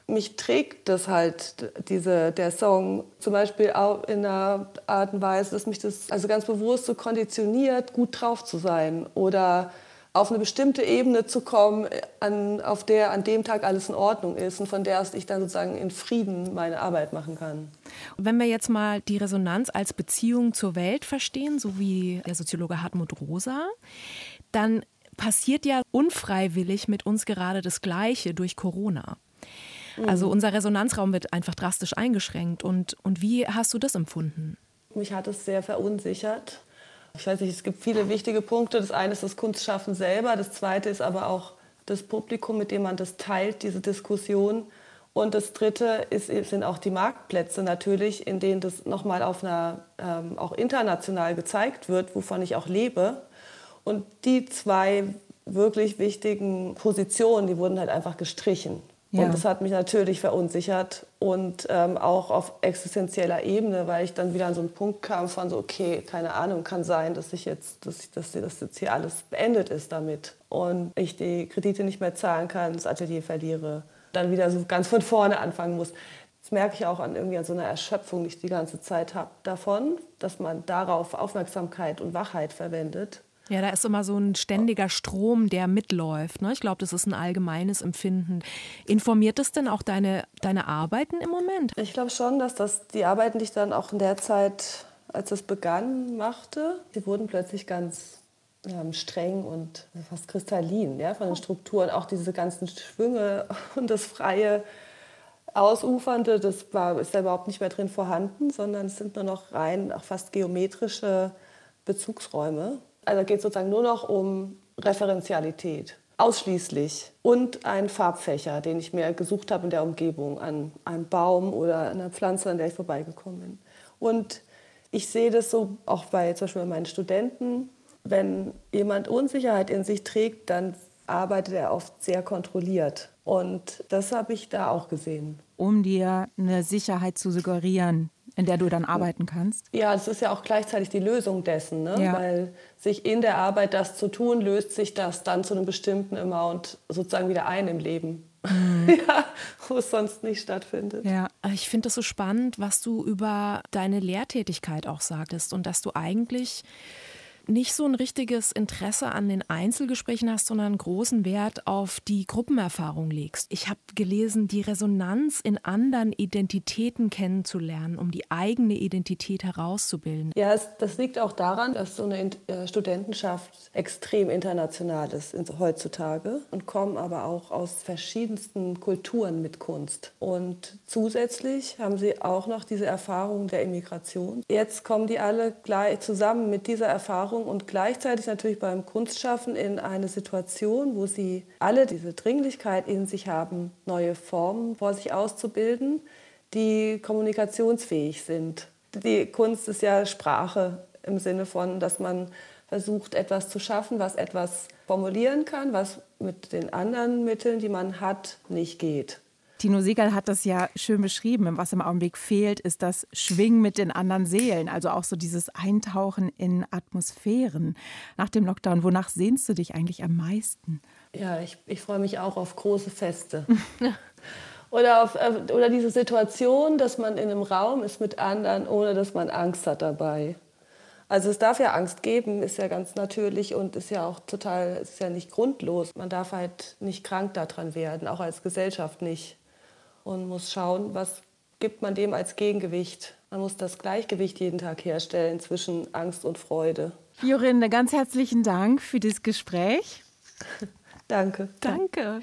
mich trägt das halt, diese, der Song, zum Beispiel auch in einer Art und Weise, dass mich das also ganz bewusst so konditioniert, gut drauf zu sein oder auf eine bestimmte Ebene zu kommen, an, auf der an dem Tag alles in Ordnung ist und von der aus ich dann sozusagen in Frieden meine Arbeit machen kann. Wenn wir jetzt mal die Resonanz als Beziehung zur Welt verstehen, so wie der Soziologe Hartmut Rosa, dann passiert ja unfreiwillig mit uns gerade das Gleiche durch Corona. Also unser Resonanzraum wird einfach drastisch eingeschränkt. Und, und wie hast du das empfunden? Mich hat es sehr verunsichert. Ich weiß nicht, es gibt viele wichtige Punkte. Das eine ist das Kunstschaffen selber, das zweite ist aber auch das Publikum, mit dem man das teilt, diese Diskussion. Und das dritte ist, sind auch die Marktplätze natürlich, in denen das nochmal auf einer, ähm, auch international gezeigt wird, wovon ich auch lebe. Und die zwei wirklich wichtigen Positionen, die wurden halt einfach gestrichen. Ja. Und das hat mich natürlich verunsichert und ähm, auch auf existenzieller Ebene, weil ich dann wieder an so einen Punkt kam von so, okay, keine Ahnung, kann sein, dass ich jetzt, dass, ich, dass das jetzt hier alles beendet ist damit und ich die Kredite nicht mehr zahlen kann, das Atelier verliere, dann wieder so ganz von vorne anfangen muss. Das merke ich auch an irgendwie an so einer Erschöpfung, die ich die ganze Zeit habe davon, dass man darauf Aufmerksamkeit und Wachheit verwendet. Ja, da ist immer so ein ständiger Strom, der mitläuft. Ne? Ich glaube, das ist ein allgemeines Empfinden. Informiert es denn auch deine, deine Arbeiten im Moment? Ich glaube schon, dass das die Arbeiten, die ich dann auch in der Zeit, als es begann, machte, die wurden plötzlich ganz ähm, streng und fast kristallin ja, von den Strukturen. Auch diese ganzen Schwünge [LAUGHS] und das freie Ausufernde, das war, ist da überhaupt nicht mehr drin vorhanden, sondern es sind nur noch rein auch fast geometrische Bezugsräume. Also geht es sozusagen nur noch um Referenzialität. Ausschließlich. Und ein Farbfächer, den ich mir gesucht habe in der Umgebung, an einem Baum oder einer Pflanze, an der ich vorbeigekommen bin. Und ich sehe das so auch bei zum Beispiel bei meinen Studenten, wenn jemand Unsicherheit in sich trägt, dann arbeitet er oft sehr kontrolliert. Und das habe ich da auch gesehen. Um dir eine Sicherheit zu suggerieren, in der du dann arbeiten kannst. Ja, das ist ja auch gleichzeitig die Lösung dessen, ne? Ja. weil sich in der Arbeit das zu tun, löst sich das dann zu einem bestimmten Amount sozusagen wieder ein im Leben. [LAUGHS] ja, wo es sonst nicht stattfindet. Ja. Ich finde das so spannend, was du über deine Lehrtätigkeit auch sagtest und dass du eigentlich nicht so ein richtiges Interesse an den Einzelgesprächen hast, sondern großen Wert auf die Gruppenerfahrung legst. Ich habe gelesen, die Resonanz in anderen Identitäten kennenzulernen, um die eigene Identität herauszubilden. Ja, es, das liegt auch daran, dass so eine In- äh, Studentenschaft extrem international ist in, heutzutage und kommen aber auch aus verschiedensten Kulturen mit Kunst. Und zusätzlich haben sie auch noch diese Erfahrung der Immigration. Jetzt kommen die alle gleich zusammen mit dieser Erfahrung und gleichzeitig natürlich beim Kunstschaffen in eine Situation, wo sie alle diese Dringlichkeit in sich haben, neue Formen vor sich auszubilden, die kommunikationsfähig sind. Die Kunst ist ja Sprache im Sinne von, dass man versucht, etwas zu schaffen, was etwas formulieren kann, was mit den anderen Mitteln, die man hat, nicht geht. Tino Segal hat das ja schön beschrieben. Was im Augenblick fehlt, ist das Schwingen mit den anderen Seelen. Also auch so dieses Eintauchen in Atmosphären. Nach dem Lockdown, wonach sehnst du dich eigentlich am meisten? Ja, ich, ich freue mich auch auf große Feste. [LAUGHS] oder, auf, äh, oder diese Situation, dass man in einem Raum ist mit anderen, ohne dass man Angst hat dabei. Also es darf ja Angst geben, ist ja ganz natürlich und ist ja auch total, ist ja nicht grundlos. Man darf halt nicht krank daran werden, auch als Gesellschaft nicht. Und muss schauen, was gibt man dem als Gegengewicht. Man muss das Gleichgewicht jeden Tag herstellen zwischen Angst und Freude. Jorinde, ganz herzlichen Dank für das Gespräch. [LAUGHS] Danke. Danke.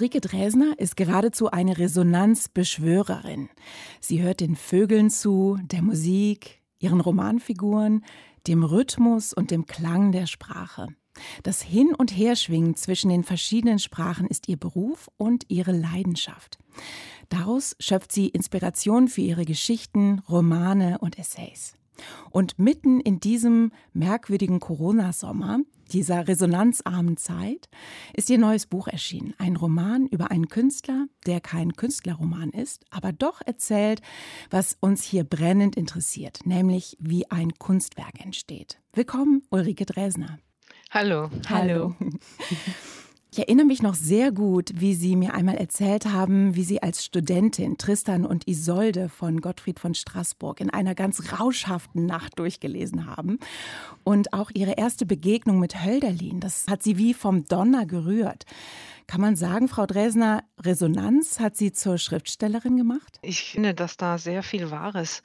Ulrike Dresner ist geradezu eine Resonanzbeschwörerin. Sie hört den Vögeln zu, der Musik, ihren Romanfiguren, dem Rhythmus und dem Klang der Sprache. Das Hin- und Herschwingen zwischen den verschiedenen Sprachen ist ihr Beruf und ihre Leidenschaft. Daraus schöpft sie Inspiration für ihre Geschichten, Romane und Essays. Und mitten in diesem merkwürdigen Corona-Sommer, dieser resonanzarmen Zeit, ist ihr neues Buch erschienen. Ein Roman über einen Künstler, der kein Künstlerroman ist, aber doch erzählt, was uns hier brennend interessiert, nämlich wie ein Kunstwerk entsteht. Willkommen, Ulrike Dresner. Hallo. Hallo. [LAUGHS] Ich erinnere mich noch sehr gut, wie Sie mir einmal erzählt haben, wie Sie als Studentin Tristan und Isolde von Gottfried von Straßburg in einer ganz rauschhaften Nacht durchgelesen haben. Und auch Ihre erste Begegnung mit Hölderlin, das hat Sie wie vom Donner gerührt. Kann man sagen, Frau Dresner, Resonanz hat Sie zur Schriftstellerin gemacht? Ich finde, dass da sehr viel Wahres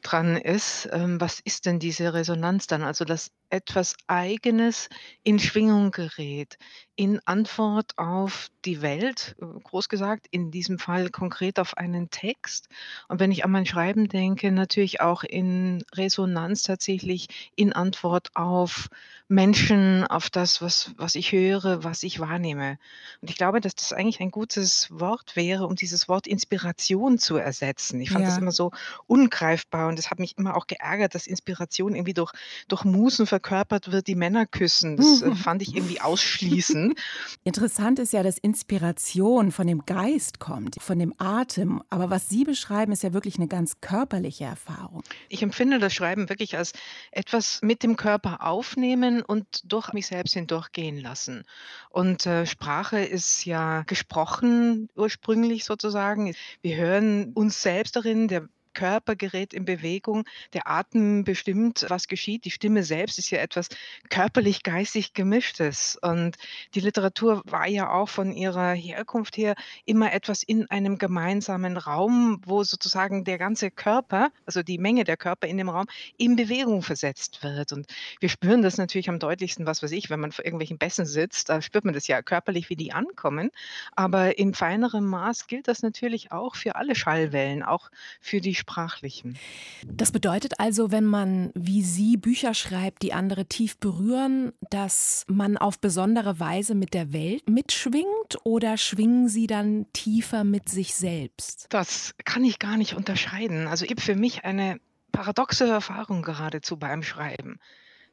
dran ist. Ähm, was ist denn diese Resonanz dann? Also, dass etwas Eigenes in Schwingung gerät, in Antwort auf die Welt, äh, groß gesagt, in diesem Fall konkret auf einen Text. Und wenn ich an mein Schreiben denke, natürlich auch in Resonanz tatsächlich in Antwort auf Menschen, auf das, was, was ich höre, was ich wahrnehme. Und ich glaube, dass das eigentlich ein gutes Wort wäre, um dieses Wort Inspiration zu ersetzen. Ich fand das Ja. immer so ungreifbar und es hat mich immer auch geärgert, dass Inspiration irgendwie durch, durch Musen verkörpert wird, die Männer küssen. Das äh, [LAUGHS] fand ich irgendwie ausschließend. Interessant ist ja, dass Inspiration von dem Geist kommt, von dem Atem. Aber was Sie beschreiben, ist ja wirklich eine ganz körperliche Erfahrung. Ich empfinde das Schreiben wirklich als etwas mit dem Körper aufnehmen und durch mich selbst hindurchgehen lassen. Und äh, Sprache ist ja gesprochen ursprünglich sozusagen. Wir hören uns selbst darin, der Körper gerät in Bewegung, der Atem bestimmt, was geschieht. Die Stimme selbst ist ja etwas körperlich-geistig gemischtes. Und die Literatur war ja auch von ihrer Herkunft her immer etwas in einem gemeinsamen Raum, wo sozusagen der ganze Körper, also die Menge der Körper in dem Raum, in Bewegung versetzt wird. Und wir spüren das natürlich am deutlichsten, was weiß ich, wenn man vor irgendwelchen Bässen sitzt, da spürt man das ja körperlich, wie die ankommen. Aber in feinerem Maß gilt das natürlich auch für alle Schallwellen, auch für die sprachlichen. Das bedeutet also, wenn man wie Sie Bücher schreibt, die andere tief berühren, dass man auf besondere Weise mit der Welt mitschwingt oder schwingen Sie dann tiefer mit sich selbst? Das kann ich gar nicht unterscheiden. Also eben für mich eine paradoxe Erfahrung geradezu beim Schreiben.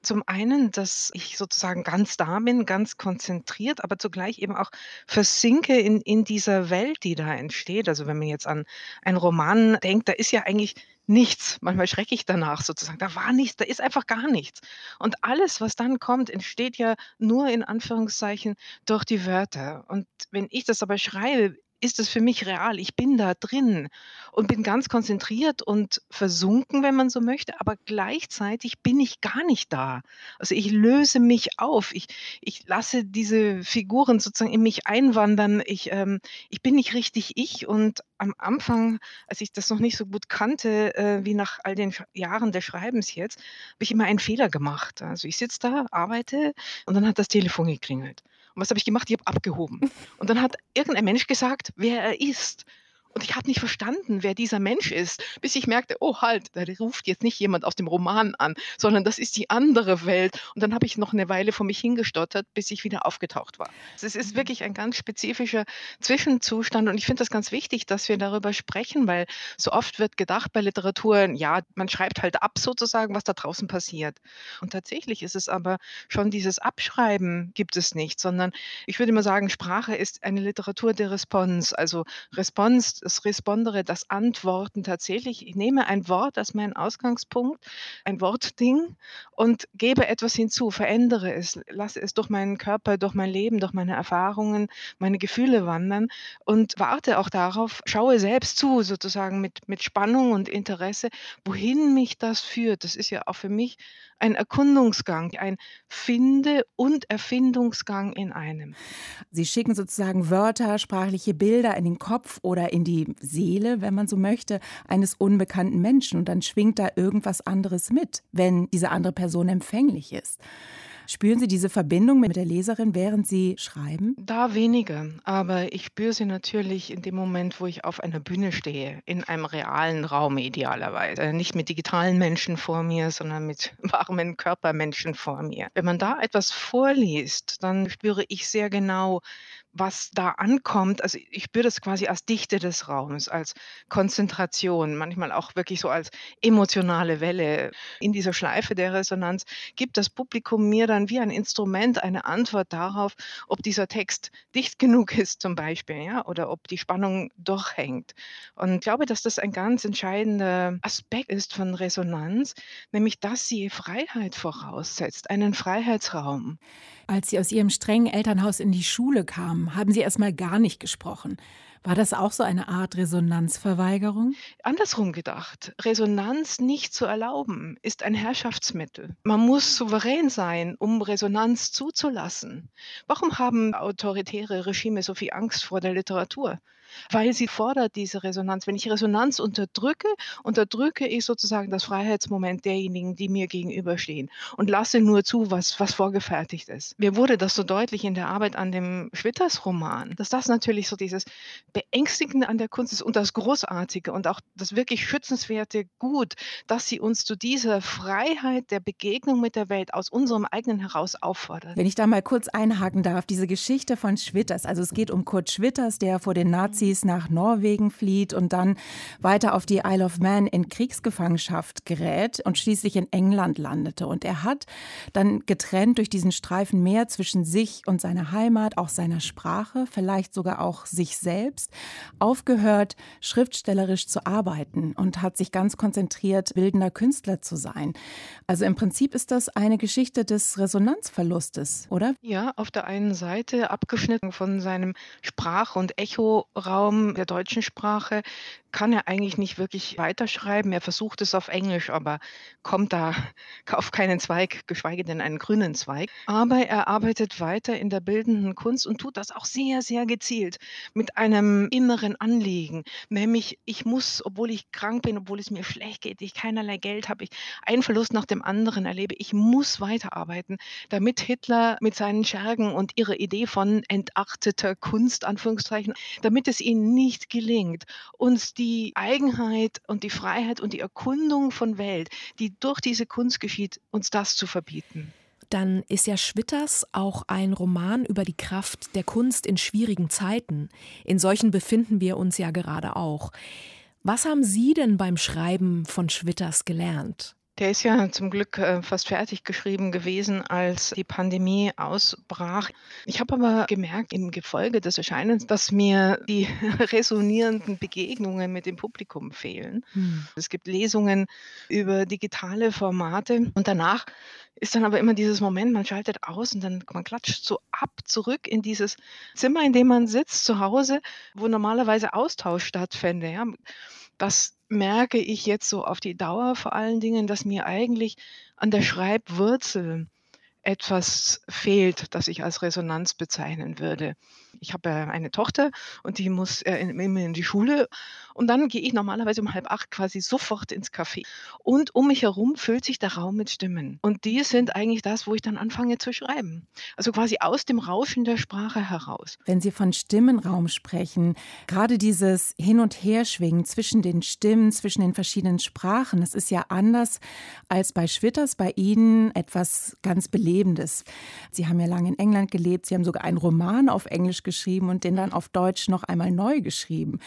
Zum einen, dass ich sozusagen ganz da bin, ganz konzentriert, aber zugleich eben auch versinke in, in dieser Welt, die da entsteht. Also wenn man jetzt an einen Roman denkt, da ist ja eigentlich nichts. Manchmal schrecke ich danach sozusagen. Da war nichts, da ist einfach gar nichts. Und alles, was dann kommt, entsteht ja nur in Anführungszeichen durch die Wörter. Und wenn ich das aber schreibe, ist es für mich real. Ich bin da drin und bin ganz konzentriert und versunken, wenn man so möchte, aber gleichzeitig bin ich gar nicht da. Also ich löse mich auf. Ich, ich lasse diese Figuren sozusagen in mich einwandern. Ich, ähm, ich bin nicht richtig ich und am Anfang, als ich das noch nicht so gut kannte, äh, wie nach all den Jahren des Schreibens jetzt, habe ich immer einen Fehler gemacht. Also ich sitze da, arbeite und dann hat das Telefon geklingelt. Und was habe ich gemacht? Ich habe abgehoben. [LAUGHS] Und dann hat irgendein Mensch gesagt, wer er ist. Und ich habe nicht verstanden, wer dieser Mensch ist, bis ich merkte, oh halt, da ruft jetzt nicht jemand aus dem Roman an, sondern das ist die andere Welt. Und dann habe ich noch eine Weile vor mich hingestottert, bis ich wieder aufgetaucht war. Es ist wirklich ein ganz spezifischer Zwischenzustand und ich finde das ganz wichtig, dass wir darüber sprechen, weil so oft wird gedacht bei Literatur, ja, man schreibt halt ab sozusagen, was da draußen passiert. Und tatsächlich ist es aber schon dieses Abschreiben gibt es nicht, sondern ich würde mal sagen, Sprache ist eine Literatur der Response, also Response das Respondere, das Antworten tatsächlich. Ich nehme ein Wort als meinen Ausgangspunkt, ein Wortding und gebe etwas hinzu, verändere es, lasse es durch meinen Körper, durch mein Leben, durch meine Erfahrungen, meine Gefühle wandern und warte auch darauf, schaue selbst zu, sozusagen mit, mit Spannung und Interesse, wohin mich das führt. Das ist ja auch für mich ein Erkundungsgang, ein Finde- und Erfindungsgang in einem. Sie schicken sozusagen Wörter, sprachliche Bilder in den Kopf oder in die Seele, wenn man so möchte, eines unbekannten Menschen und dann schwingt da irgendwas anderes mit, wenn diese andere Person empfänglich ist. Spüren Sie diese Verbindung mit der Leserin, während Sie schreiben? Da weniger, aber ich spüre sie natürlich in dem Moment, wo ich auf einer Bühne stehe, in einem realen Raum idealerweise. Nicht mit digitalen Menschen vor mir, sondern mit [LAUGHS] warmen Körpermenschen vor mir. Wenn man da etwas vorliest, dann spüre ich sehr genau, was da ankommt. Also ich spüre das quasi als Dichte des Raums, als Konzentration, manchmal auch wirklich so als emotionale Welle. In dieser Schleife der Resonanz gibt das Publikum mir dann wie ein Instrument eine Antwort darauf, ob dieser Text dicht genug ist zum Beispiel, ja, oder ob die Spannung durchhängt. Und ich glaube, dass das ein ganz entscheidender Aspekt ist von Resonanz, nämlich dass sie Freiheit voraussetzt, einen Freiheitsraum. Als Sie aus Ihrem strengen Elternhaus in die Schule kamen, haben Sie erst mal gar nicht gesprochen. War das auch so eine Art Resonanzverweigerung? Andersrum gedacht, Resonanz nicht zu erlauben, ist ein Herrschaftsmittel. Man muss souverän sein, um Resonanz zuzulassen. Warum haben autoritäre Regime so viel Angst vor der Literatur? Weil sie fordert diese Resonanz. Wenn ich Resonanz unterdrücke, unterdrücke ich sozusagen das Freiheitsmoment derjenigen, die mir gegenüberstehen und lasse nur zu, was, was vorgefertigt ist. Mir wurde das so deutlich in der Arbeit an dem Schwitters-Roman, dass das natürlich so dieses Beängstigende an der Kunst ist und das Großartige und auch das wirklich schützenswerte Gut, dass sie uns zu dieser Freiheit der Begegnung mit der Welt aus unserem eigenen heraus auffordert. Wenn ich da mal kurz einhaken darf, diese Geschichte von Schwitters, also es geht um Kurt Schwitters, der vor den Nazis nach Norwegen flieht und dann weiter auf die Isle of Man in Kriegsgefangenschaft gerät und schließlich in England landete. Und er hat dann getrennt durch diesen Streifen Meer zwischen sich und seiner Heimat, auch seiner Sprache, vielleicht sogar auch sich selbst, aufgehört, schriftstellerisch zu arbeiten und hat sich ganz konzentriert, bildender Künstler zu sein. Also im Prinzip ist das eine Geschichte des Resonanzverlustes, oder? Ja, auf der einen Seite abgeschnitten von seinem Sprach- und Echoraum der deutschen Sprache kann er eigentlich nicht wirklich weiterschreiben. Er versucht es auf Englisch, aber kommt da [LAUGHS] auf keinen Zweig, geschweige denn einen grünen Zweig. Aber er arbeitet weiter in der bildenden Kunst und tut das auch sehr, sehr gezielt mit einem inneren Anliegen. Nämlich, ich muss, obwohl ich krank bin, obwohl es mir schlecht geht, ich keinerlei Geld habe, ich einen Verlust nach dem anderen erlebe, ich muss weiterarbeiten, damit Hitler mit seinen Schergen und ihrer Idee von entarteter Kunst, Anführungszeichen, damit es ihnen nicht gelingt, uns die Eigenheit und die Freiheit und die Erkundung von Welt, die durch diese Kunst geschieht, uns das zu verbieten. Dann ist ja Schwitters auch ein Roman über die Kraft der Kunst in schwierigen Zeiten. In solchen befinden wir uns ja gerade auch. Was haben Sie denn beim Schreiben von Schwitters gelernt? Der ist ja zum Glück äh, fast fertig geschrieben gewesen, als die Pandemie ausbrach. Ich habe aber gemerkt im Gefolge des Erscheinens, dass mir die [LAUGHS] resonierenden Begegnungen mit dem Publikum fehlen. Hm. Es gibt Lesungen über digitale Formate und danach ist dann aber immer dieses Moment, man schaltet aus und dann man klatscht so ab zurück in dieses Zimmer, in dem man sitzt zu Hause, wo normalerweise Austausch stattfände. Ja. Das merke ich jetzt so auf die Dauer vor allen Dingen, dass mir eigentlich an der Schreibwurzel etwas fehlt, das ich als Resonanz bezeichnen würde. Ich habe eine Tochter und die muss äh, immer in die Schule und dann gehe ich normalerweise um halb acht quasi sofort ins Café. Und um mich herum füllt sich der Raum mit Stimmen. Und die sind eigentlich das, wo ich dann anfange zu schreiben. Also quasi aus dem Rauschen der Sprache heraus. Wenn Sie von Stimmenraum sprechen, gerade dieses Hin- und Herschwingen zwischen den Stimmen, zwischen den verschiedenen Sprachen, das ist ja anders als bei Schwitters, bei Ihnen etwas ganz Belebendes. Sie haben ja lange in England gelebt, Sie haben sogar einen Roman auf Englisch geschrieben und den dann auf Deutsch noch einmal neu geschrieben.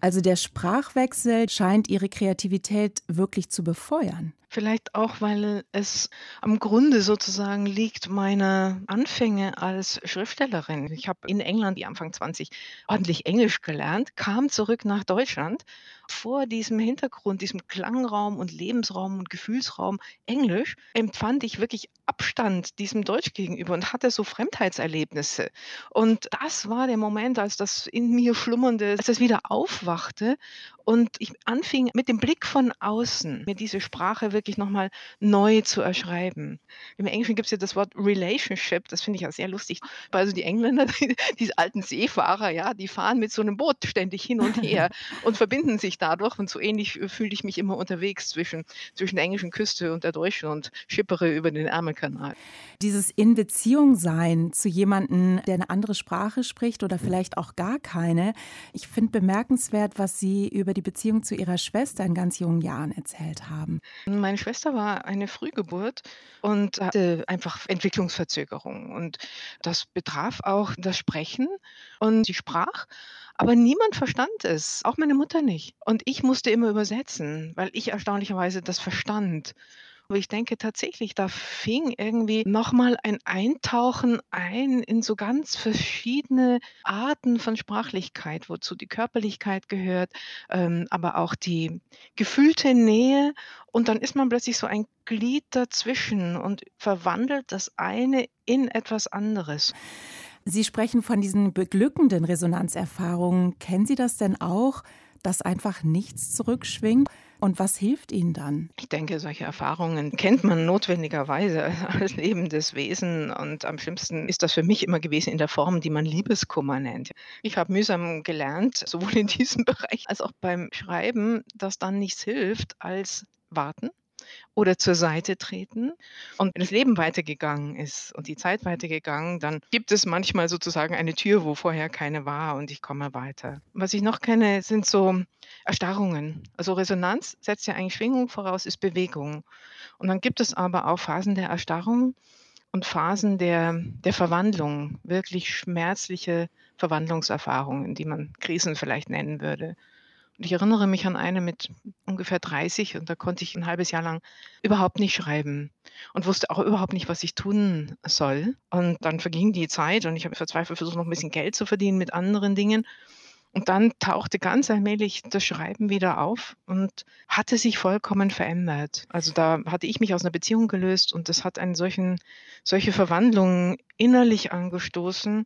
Also der Sprachwechsel scheint Ihre Kreativität wirklich zu befeuern. Vielleicht auch, weil es am Grunde sozusagen liegt meiner Anfänge als Schriftstellerin. Ich habe in England, die Anfang 20, ordentlich Englisch gelernt, kam zurück nach Deutschland. Vor diesem Hintergrund, diesem Klangraum und Lebensraum und Gefühlsraum Englisch, empfand ich wirklich Abstand diesem Deutsch gegenüber und hatte so Fremdheitserlebnisse. Und das war der Moment, als das in mir schlummernde, als es wieder aufwachte und ich anfing mit dem Blick von außen, mir diese Sprache wirklich wirklich nochmal neu zu erschreiben. Im Englischen gibt es ja das Wort Relationship, das finde ich ja sehr lustig. Also die Engländer, [LAUGHS] die, die alten Seefahrer, ja, die fahren mit so einem Boot ständig hin und her [LAUGHS] und verbinden sich dadurch. Und so ähnlich äh, fühle ich mich immer unterwegs zwischen, zwischen der englischen Küste und der deutschen und schippere über den Ärmelkanal. Dieses in Beziehung sein zu jemandem, der eine andere Sprache spricht oder vielleicht auch gar keine. Ich finde bemerkenswert, was Sie über die Beziehung zu Ihrer Schwester in ganz jungen Jahren erzählt haben. Meine Schwester war eine Frühgeburt und hatte einfach Entwicklungsverzögerungen. Und das betraf auch das Sprechen. Und sie sprach, aber niemand verstand es, auch meine Mutter nicht. Und ich musste immer übersetzen, weil ich erstaunlicherweise das verstand. Aber ich denke tatsächlich, da fing irgendwie nochmal ein Eintauchen ein in so ganz verschiedene Arten von Sprachlichkeit, wozu die Körperlichkeit gehört, ähm, aber auch die gefühlte Nähe. Und dann ist man plötzlich so ein Glied dazwischen und verwandelt das eine in etwas anderes. Sie sprechen von diesen beglückenden Resonanzerfahrungen. Kennen Sie das denn auch, dass einfach nichts zurückschwingt? Und was hilft Ihnen dann? Ich denke, solche Erfahrungen kennt man notwendigerweise [LAUGHS] als lebendes Wesen. Und am schlimmsten ist das für mich immer gewesen in der Form, die man Liebeskummer nennt. Ich habe mühsam gelernt, sowohl in diesem [LAUGHS] Bereich als auch beim Schreiben, dass dann nichts hilft als warten oder zur Seite treten. Und wenn das Leben weitergegangen ist und die Zeit weitergegangen, dann gibt es manchmal sozusagen eine Tür, wo vorher keine war und ich komme weiter. Was ich noch kenne, sind so Erstarrungen. Also Resonanz setzt ja eigentlich Schwingung voraus, ist Bewegung. Und dann gibt es aber auch Phasen der Erstarrung und Phasen der, der Verwandlung, wirklich schmerzliche Verwandlungserfahrungen, die man Krisen vielleicht nennen würde. Ich erinnere mich an eine mit ungefähr 30 und da konnte ich ein halbes Jahr lang überhaupt nicht schreiben und wusste auch überhaupt nicht, was ich tun soll. Und dann verging die Zeit und ich habe verzweifelt versucht, noch ein bisschen Geld zu verdienen mit anderen Dingen. Und dann tauchte ganz allmählich das Schreiben wieder auf und hatte sich vollkommen verändert. Also da hatte ich mich aus einer Beziehung gelöst und das hat solchen, solche Verwandlungen innerlich angestoßen,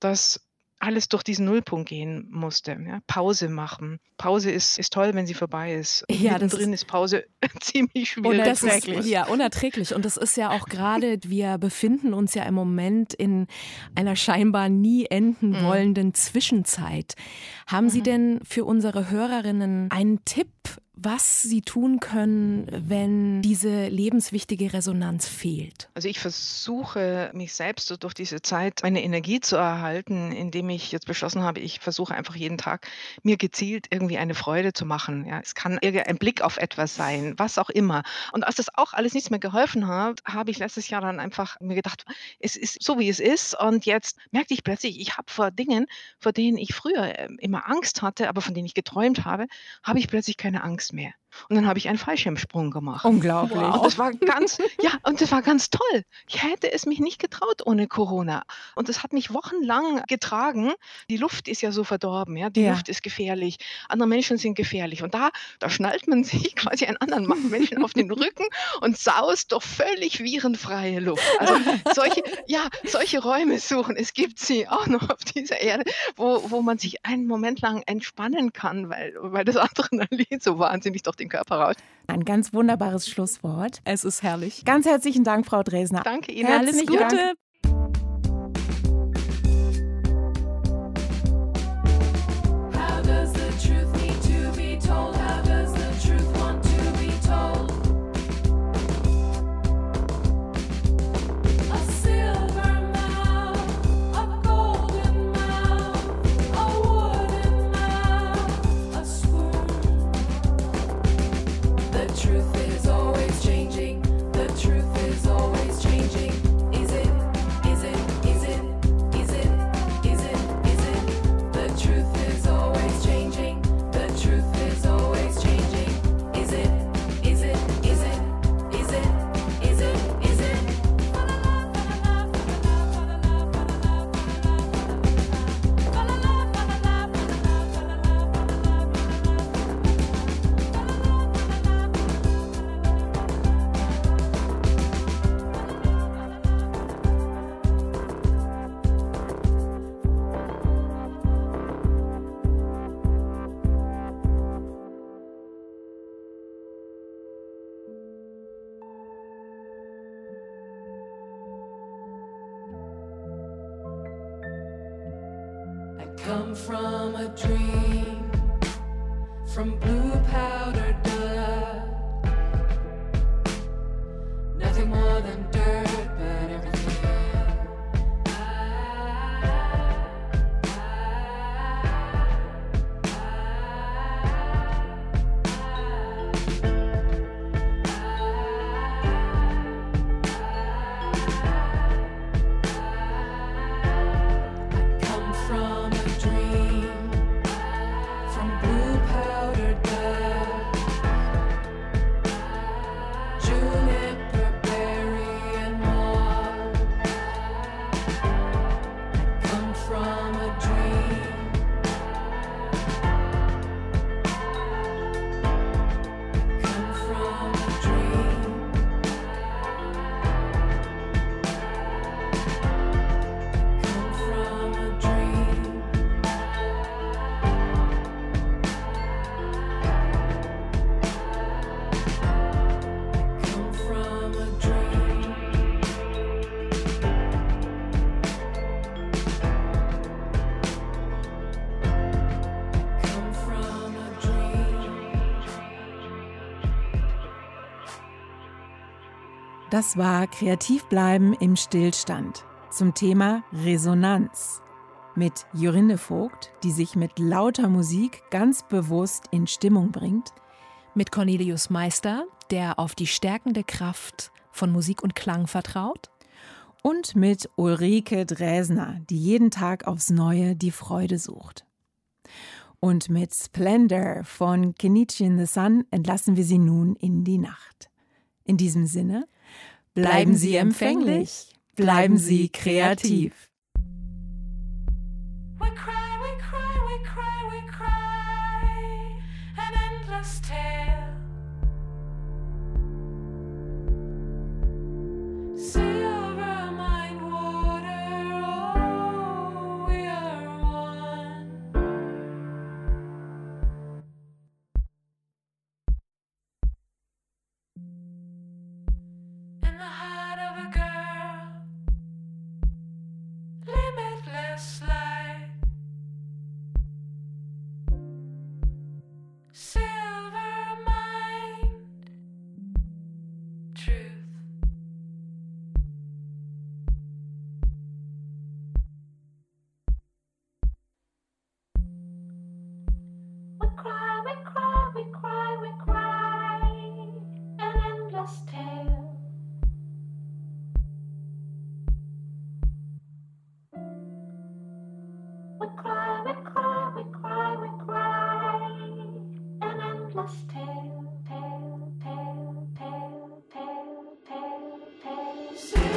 dass alles durch diesen Nullpunkt gehen musste. Ja? Pause machen. Pause ist, ist toll, wenn sie vorbei ist. Ja, mittendrin ist Pause [LAUGHS] ziemlich schwierig. Das ist, ja, unerträglich. Und das ist ja auch gerade, wir befinden uns ja im Moment in einer scheinbar nie enden Mhm. wollenden Zwischenzeit. Haben Sie denn für unsere Hörerinnen einen Tipp, was sie tun können, wenn diese lebenswichtige Resonanz fehlt? Also ich versuche, mich selbst so durch diese Zeit meine Energie zu erhalten, indem ich jetzt beschlossen habe, ich versuche einfach jeden Tag mir gezielt irgendwie eine Freude zu machen. Ja, es kann irgendein Blick auf etwas sein, was auch immer. Und als das auch alles nichts mehr geholfen hat, habe ich letztes Jahr dann einfach mir gedacht, es ist so wie es ist. Und jetzt merkte ich plötzlich, ich habe vor Dingen, vor denen ich früher äh, immer Angst hatte, aber von denen ich geträumt habe, habe ich plötzlich keine Angst mehr. Und dann habe ich einen Fallschirmsprung gemacht. Unglaublich. Und das war ganz, ja, und das war ganz toll. Ich hätte es mich nicht getraut ohne Corona. Und das hat mich wochenlang getragen. Die Luft ist ja so verdorben, ja. Die Ja. Luft ist gefährlich. Andere Menschen sind gefährlich. Und da, da schnallt man [LAUGHS] sich quasi einen anderen Menschen auf den Rücken und saust durch völlig virenfreie Luft. Also solche, ja, solche Räume suchen. Es gibt sie auch noch auf dieser Erde, wo, wo man sich einen Moment lang entspannen kann, weil, weil das [LAUGHS] Adrenalin so wahnsinnig durch den Körper rauscht. Ein ganz wunderbares Schlusswort. Es ist herrlich. Ganz herzlichen Dank, Frau Dresner. Danke Ihnen. Herzlichen Alles Gute. Dank. Come from a dream, from blue powder Das war Kreativ bleiben im Stillstand zum Thema Resonanz mit Jorinde Vogt, die sich mit lauter Musik ganz bewusst in Stimmung bringt. Mit Cornelius Meister, der auf die stärkende Kraft von Musik und Klang vertraut. Und mit Ulrike Dresner, die jeden Tag aufs Neue die Freude sucht. Und mit Splendor von Kenichi in the Sun entlassen wir Sie nun in die Nacht. In diesem Sinne, bleiben Sie empfänglich, bleiben Sie kreativ. see.